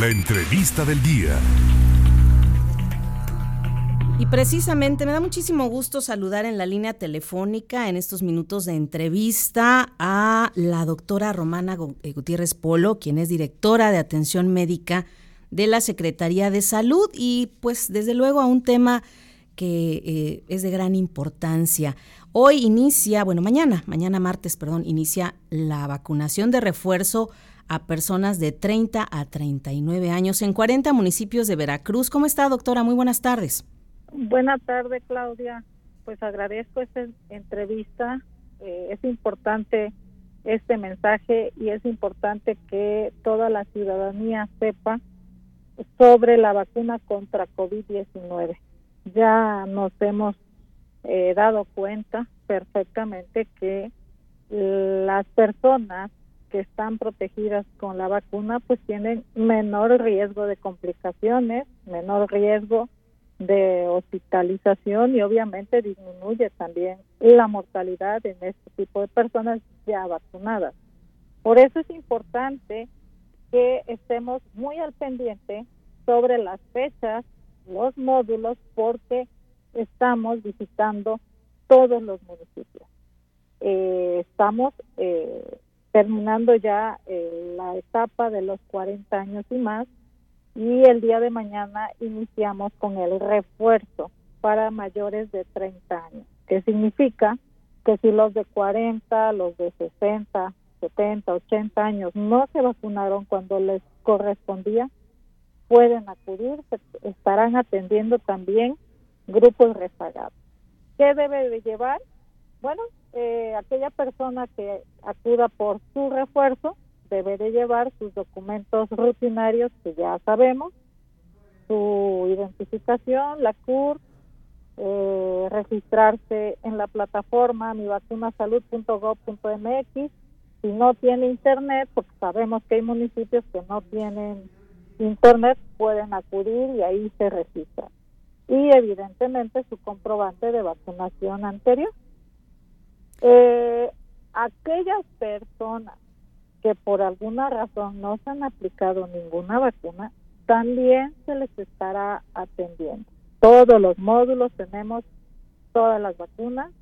La entrevista del día. Y precisamente me da muchísimo gusto saludar en la línea telefónica en estos minutos de entrevista a la doctora Romana eh, Gutiérrez Polo, quien es directora de atención médica de la Secretaría de Salud y pues desde luego a un tema que eh, es de gran importancia. Hoy inicia, bueno, mañana, mañana martes, perdón, inicia la vacunación de refuerzo a personas de 30 a 39 años en 40 municipios de Veracruz. ¿Cómo está, doctora? Muy buenas tardes. Buenas tardes, Claudia. Pues agradezco esta entrevista. Eh, es importante este mensaje y es importante que toda la ciudadanía sepa sobre la vacuna contra COVID-19. Ya nos hemos eh, dado cuenta perfectamente que las personas están protegidas con la vacuna pues tienen menor riesgo de complicaciones, menor riesgo de hospitalización y obviamente disminuye también la mortalidad en este tipo de personas ya vacunadas. Por eso es importante que estemos muy al pendiente sobre las fechas, los módulos, porque estamos visitando todos los municipios. Eh, estamos eh, terminando ya eh, la etapa de los 40 años y más y el día de mañana iniciamos con el refuerzo para mayores de 30 años, que significa que si los de 40, los de 60, 70, 80 años no se vacunaron cuando les correspondía, pueden acudir, estarán atendiendo también grupos rezagados. ¿Qué debe de llevar? Bueno, eh, aquella persona que acuda por su refuerzo debe de llevar sus documentos rutinarios que ya sabemos, su identificación, la CUR, eh, registrarse en la plataforma mivacunasalud.gov.mx. Si no tiene internet, porque sabemos que hay municipios que no tienen internet, pueden acudir y ahí se registran. Y evidentemente su comprobante de vacunación anterior. Eh, aquellas personas que por alguna razón no se han aplicado ninguna vacuna, también se les estará atendiendo. Todos los módulos tenemos todas las vacunas.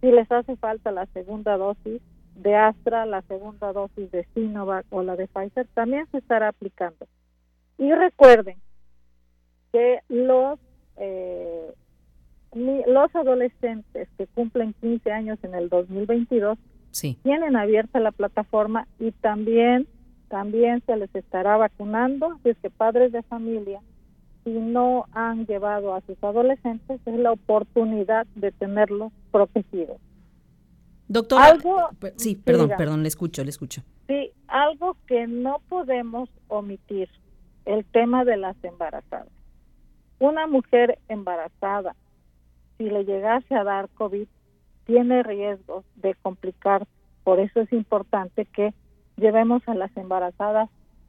Si les hace falta la segunda dosis de Astra, la segunda dosis de Sinovac o la de Pfizer, también se estará aplicando. Y recuerden que los eh, los adolescentes que cumplen 15 años en el 2022 tienen abierta la plataforma y también también se les estará vacunando, es que padres de familia si no han llevado a sus adolescentes es la oportunidad de tenerlos protegidos. Doctora, algo, sí, perdón, perdón, le escucho, le escucho. Sí, algo que no podemos omitir, el tema de las embarazadas. Una mujer embarazada si le llegase a dar COVID, tiene riesgos de complicar. Por eso es importante que llevemos a las embarazadas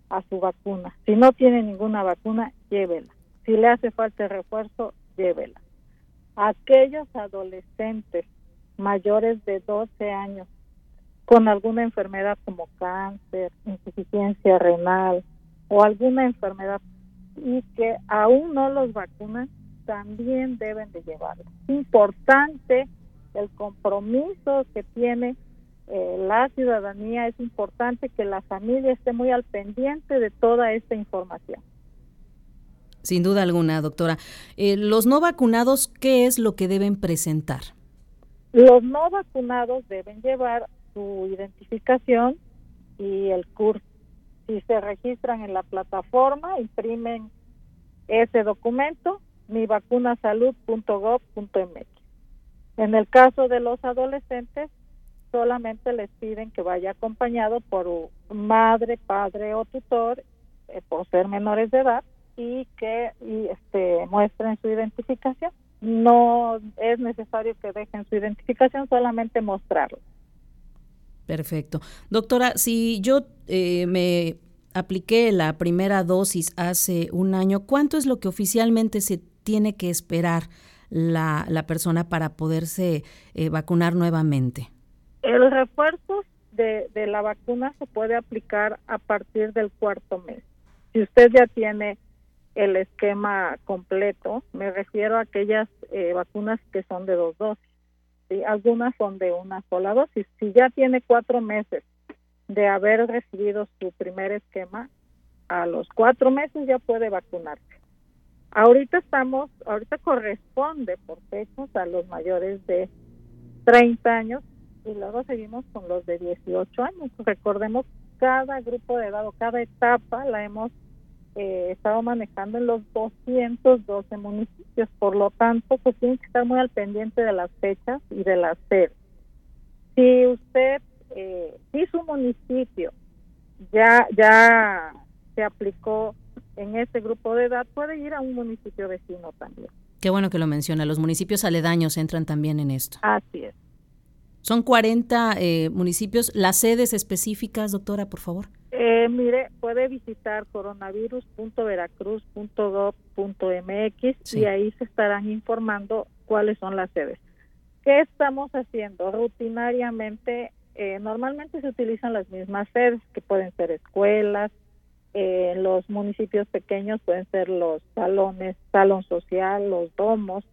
a su vacuna. Si no tiene ninguna vacuna, llévela. Si le hace falta refuerzo, llévela. Aquellos adolescentes mayores de 12 años con alguna enfermedad como cáncer, insuficiencia renal o alguna enfermedad y que aún no los vacunan, también deben de llevarlo. Es importante el compromiso que tiene eh, la ciudadanía, es importante que la familia esté muy al pendiente de toda esta información. Sin duda alguna, doctora. Eh, los no vacunados, ¿qué es lo que deben presentar? Los no vacunados deben llevar su identificación y el curso. Si se registran en la plataforma, imprimen ese documento mivacunasalud.gov.mx. En el caso de los adolescentes, solamente les piden que vaya acompañado por madre, padre o tutor, eh, por ser menores de edad, y que y, este, muestren su identificación. No es necesario que dejen su identificación, solamente mostrarlo. Perfecto. Doctora, si yo eh, me apliqué la primera dosis hace un año, ¿cuánto es lo que oficialmente se tiene que esperar la, la persona para poderse eh, vacunar nuevamente? El refuerzo de, de la vacuna se puede aplicar a partir del cuarto mes. Si usted ya tiene el esquema completo, me refiero a aquellas eh, vacunas que son de dos dosis. ¿sí? Algunas son de una sola dosis. Si ya tiene cuatro meses de haber recibido su primer esquema, a los cuatro meses ya puede vacunarse. Ahorita estamos, ahorita corresponde por fechas a los mayores de 30 años y luego seguimos con los de 18 años. Recordemos cada grupo de edad o cada etapa la hemos eh, estado manejando en los 212 municipios, por lo tanto, pues tiene que estar muy al pendiente de las fechas y de las sedes. Si usted, eh, si su municipio ya ya se aplicó en ese grupo de edad, puede ir a un municipio vecino también. Qué bueno que lo menciona. Los municipios aledaños entran también en esto. Así es. Son 40 eh, municipios. ¿Las sedes específicas, doctora, por favor? Eh, mire, puede visitar coronavirus.veracruz.gov.mx y ahí se estarán informando cuáles son las sedes. ¿Qué estamos haciendo? Rutinariamente, eh, normalmente se utilizan las mismas sedes, que pueden ser escuelas, en los municipios pequeños pueden ser los salones, salón social, los domos.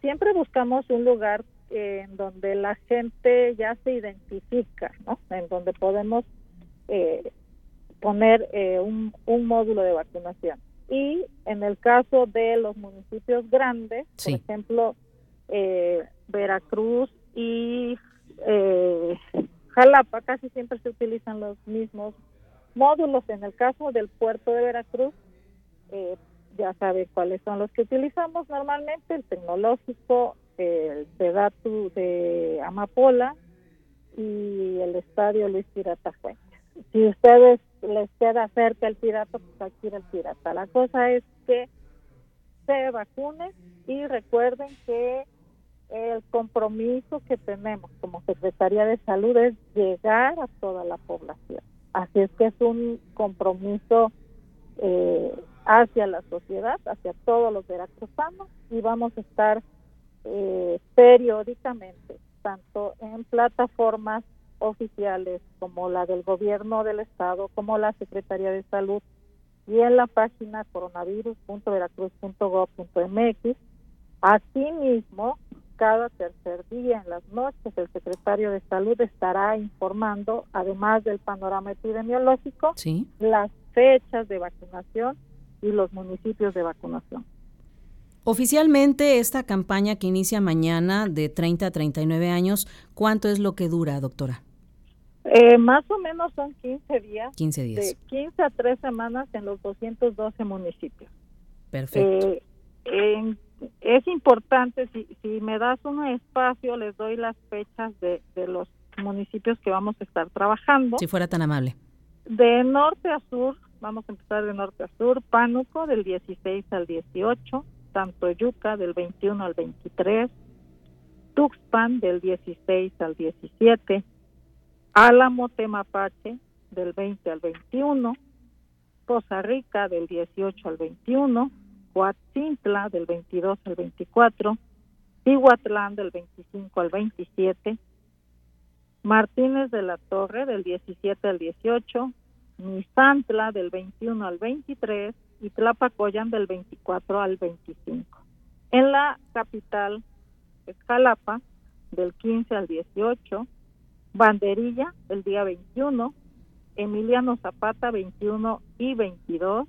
siempre buscamos un lugar en donde la gente ya se identifica, ¿no? En donde podemos eh, poner eh, un, un, módulo de vacunación. Y en el caso de los municipios grandes, por ejemplo, eh, Veracruz y Jalapa, casi siempre se utilizan los mismos módulos. En el caso del puerto de Veracruz, ya sabe cuáles son los que utilizamos normalmente, el tecnológico, el Sedatu de Amapola y el estadio Luis Pirata Fuentes. Si ustedes les queda cerca el pirata, pues aquí el pirata. La cosa es que se vacunen y recuerden que el compromiso que tenemos como Secretaría de Salud es llegar a toda la población. Así es que es un compromiso eh, hacia la sociedad, hacia todos los veracruzanos y vamos a estar eh, periódicamente, tanto en plataformas oficiales como la del gobierno del estado, como la Secretaría de Salud y en la página coronavirus.veracruz.gov.mx. Asimismo, cada tercer día en las noches el secretario de Salud estará informando, además del panorama epidemiológico, las fechas de vacunación y los municipios de vacunación. Oficialmente, esta campaña que inicia mañana de 30 a 39 años, ¿cuánto es lo que dura, doctora? Eh, más o menos son 15 días. 15 días. De 15 a 3 semanas en los 212 municipios. Perfecto. Eh, es importante, si, si me das un espacio, les doy las fechas de, de los municipios que vamos a estar trabajando. Si fuera tan amable. De norte a sur, vamos a empezar de norte a sur, Pánuco del 16 al 18, Tantoyuca del 21 al 23, Tuxpan del 16 al 17, Álamo Temapache del 20 al 21, Costa Rica del 18 al 21, Coatzintla del 22 al 24, Tihuatlán del 25 al 27, Martínez de la Torre del 17 al 18, Misantla del 21 al 23 y Tlapacoyan del 24 al 25. En la capital, Escalapa, del 15 al 18, Banderilla, el día 21, Emiliano Zapata, 21 y 22,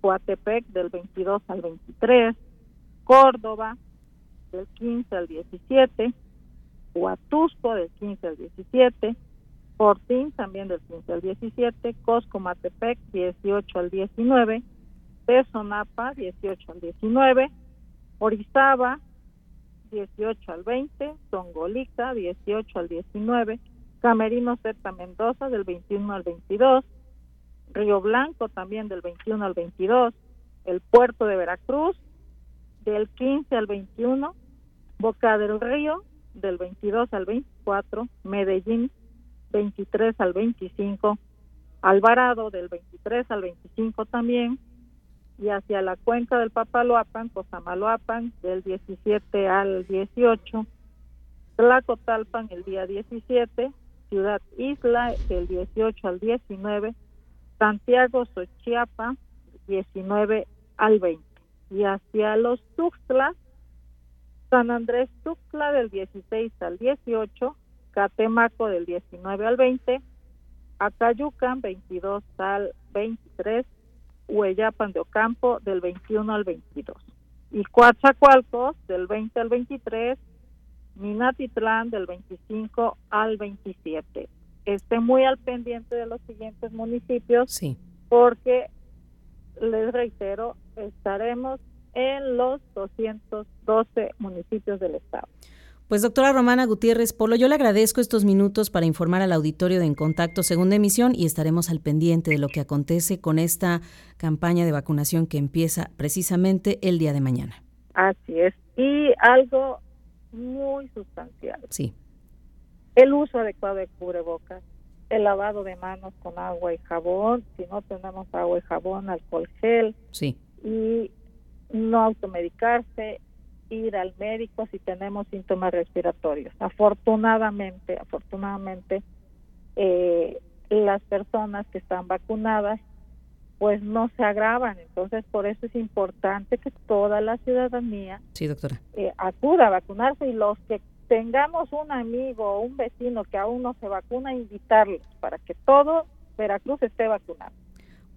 Coatepec, del 22 al 23, Córdoba, del 15 al 17, Huatusco, del 15 al 17, Fortín también del 15 al 17, Cosco Matepec 18 al 19, Tezonapa 18 al 19, Orizaba 18 al 20, Tongolica 18 al 19, Camerino Zeta Mendoza del 21 al 22, Río Blanco también del 21 al 22, el puerto de Veracruz del 15 al 21, Boca del Río del 22 al 24, Medellín 23 al 25, Alvarado del 23 al 25 también, y hacia la cuenca del Papaloapan, Cosamaloapan del 17 al 18, Tlacotalpan el día 17, Ciudad Isla del 18 al 19, Santiago Xochiapa 19 al 20 y hacia los Tuxtla San Andrés Tuxtla del 16 al 18, Catemaco del 19 al 20, Acayucan 22 al 23, Hueyapan de Ocampo del 21 al 22 y Coatzacoalcos del 20 al 23, Minatitlán del 25 al 27. Esté muy al pendiente de los siguientes municipios Sí. porque les reitero, estaremos en los 212 municipios del estado. Pues doctora Romana Gutiérrez Polo, yo le agradezco estos minutos para informar al auditorio de En Contacto Segunda Emisión y estaremos al pendiente de lo que acontece con esta campaña de vacunación que empieza precisamente el día de mañana. Así es. Y algo muy sustancial, Sí, el uso adecuado de cubrebocas, el lavado de manos con agua y jabón, si no tenemos agua y jabón, alcohol gel sí, y no automedicarse, ir al médico si tenemos síntomas respiratorios. Afortunadamente, afortunadamente, eh, las personas que están vacunadas pues no se agravan. Entonces, por eso es importante que toda la ciudadanía sí, doctora. eh, acuda a vacunarse y los que tengamos un amigo o un vecino que aún no se vacuna, invitarlos para que todo Veracruz esté vacunado.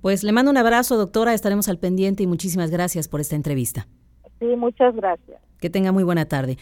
Pues le mando un abrazo, doctora, estaremos al pendiente y muchísimas gracias por esta entrevista. Sí, muchas gracias. Que tenga muy buena tarde.